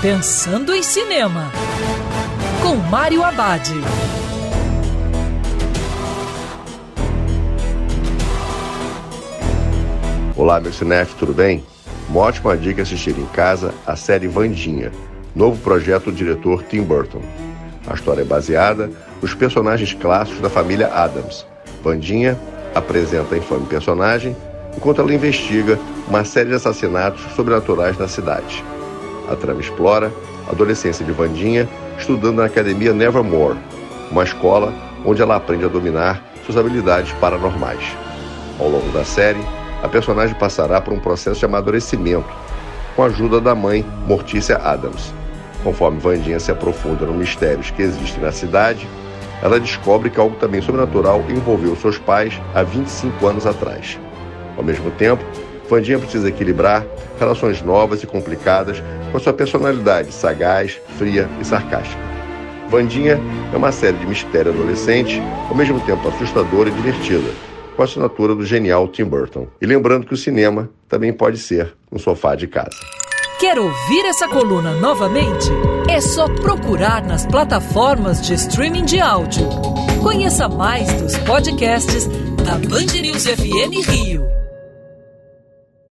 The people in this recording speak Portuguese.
Pensando em Cinema, com Mário Abad. Olá, meu cinef, tudo bem? Uma ótima dica assistir em casa a série Vandinha, novo projeto do diretor Tim Burton. A história é baseada nos personagens clássicos da família Adams. Vandinha apresenta a infame personagem enquanto ela investiga uma série de assassinatos sobrenaturais na cidade. A trama explora a adolescência de Vandinha estudando na Academia Nevermore, uma escola onde ela aprende a dominar suas habilidades paranormais. Ao longo da série, a personagem passará por um processo de amadurecimento com a ajuda da mãe, Mortícia Adams. Conforme Vandinha se aprofunda nos mistérios que existem na cidade, ela descobre que algo também sobrenatural envolveu seus pais há 25 anos atrás. Ao mesmo tempo, Vandinha precisa equilibrar relações novas e complicadas com sua personalidade sagaz, fria e sarcástica. Vandinha é uma série de mistério adolescente, ao mesmo tempo assustadora e divertida, com a assinatura do genial Tim Burton. E lembrando que o cinema também pode ser um sofá de casa. Quer ouvir essa coluna novamente? É só procurar nas plataformas de streaming de áudio. Conheça mais dos podcasts da Band News FM Rio.